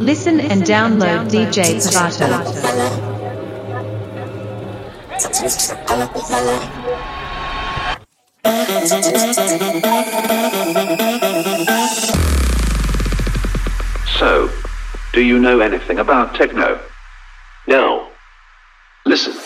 Listen, and download, and download DJ Pivatto. So, do you know anything about techno? No. Listen.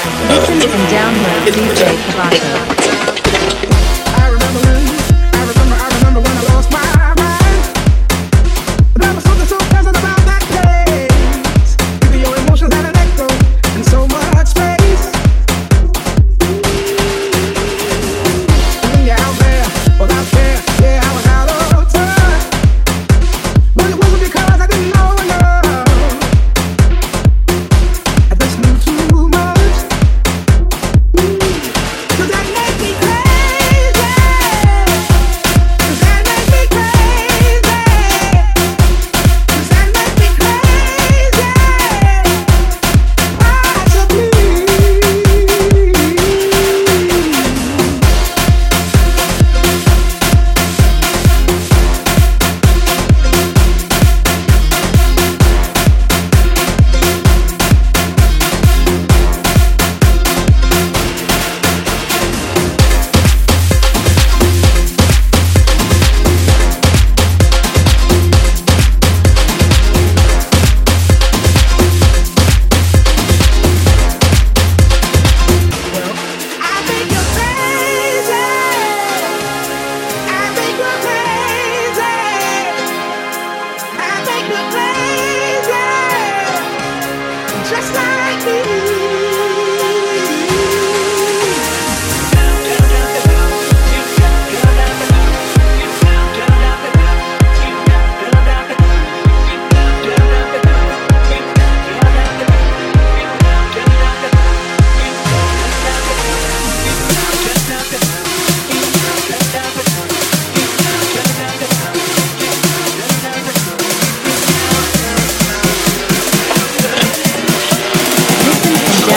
Listen and download DJ Pivatto.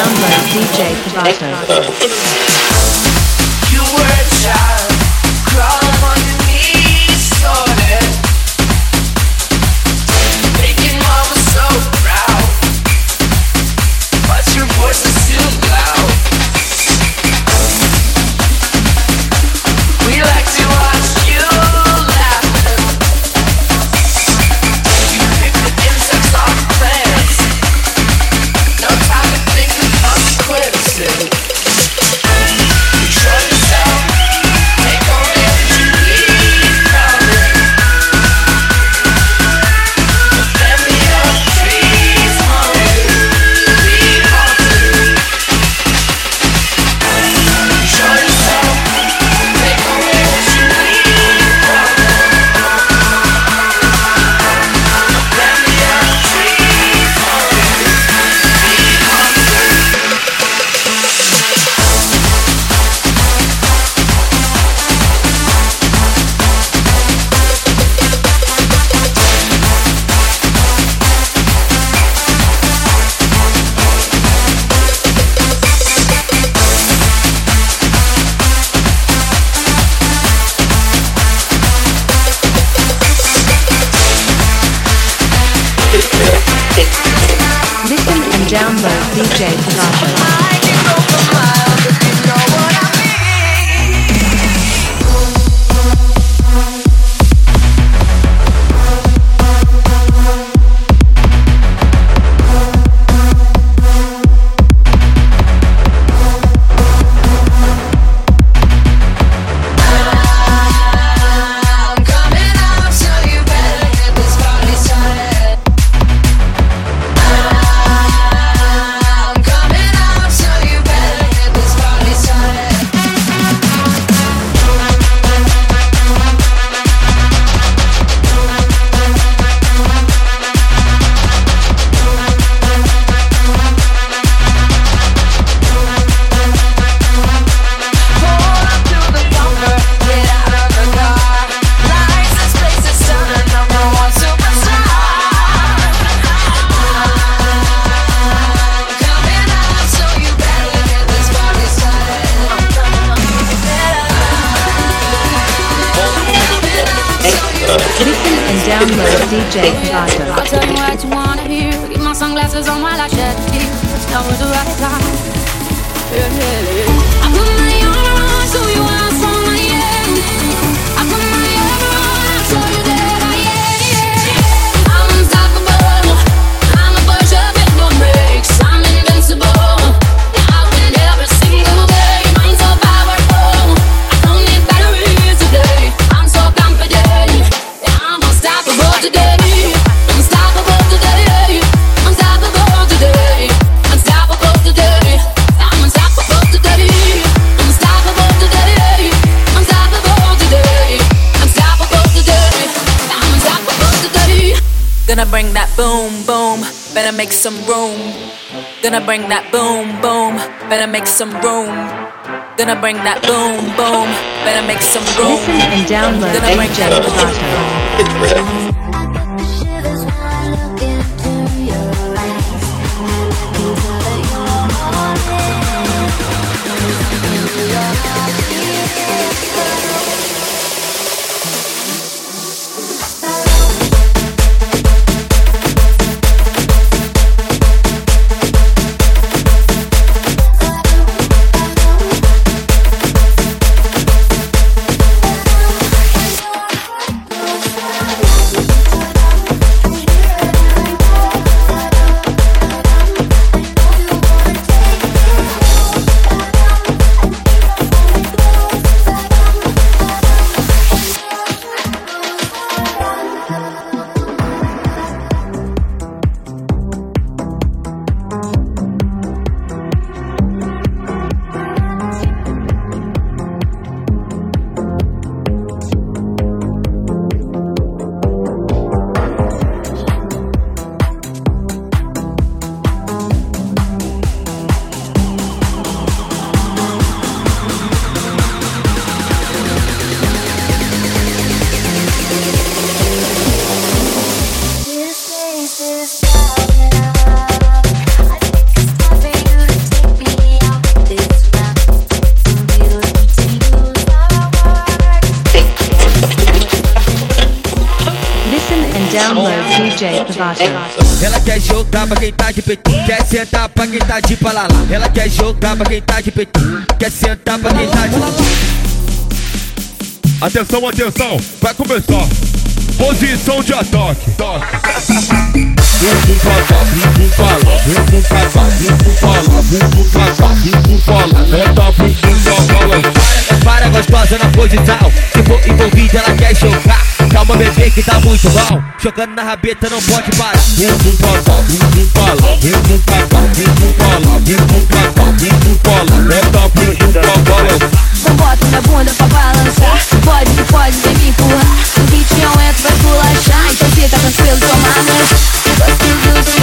Download DJ Pivatto. You were a child. DJ Prasha. and download DJ Pivatto. I'll tell you what you wanna hear. Keep my sunglasses on while I. Now the right time. Yeah, yeah, yeah. Gonna bring that boom, boom. Better make some room. Gonna bring that boom, boom. Better make some room. Listen and download Gonna bring that boom. Download DJ Pravato. Ela quer jogar pra quem tá de peito, quer sentar pra quem tá de palalá. Ela quer jogar pra quem tá de peito, quer sentar pra quem tá de Atenção, atenção, vai começar. Posição de ataque. Toque. Cá, bumbum pra lá, bumbum pra cá, bumbum pra lá, bumbum pra cá, bumbum pra lá. Bota bumbum pra balançar. Para gostosa na posição, se for envolvida ela quer jogar. Calma, bebê, que tá muito bom. Jogando na rabeta, não pode parar. Vem com pala, vem com pala, vem com cacá, vem com pala, vem com cacá, vem pro pala. Meta pro pala, balança. Então bota minha bunda pra balançar. Pode, pode, vem me empurrar. O beat não entra pra pulachar. Então fica tranquilo, toma né? do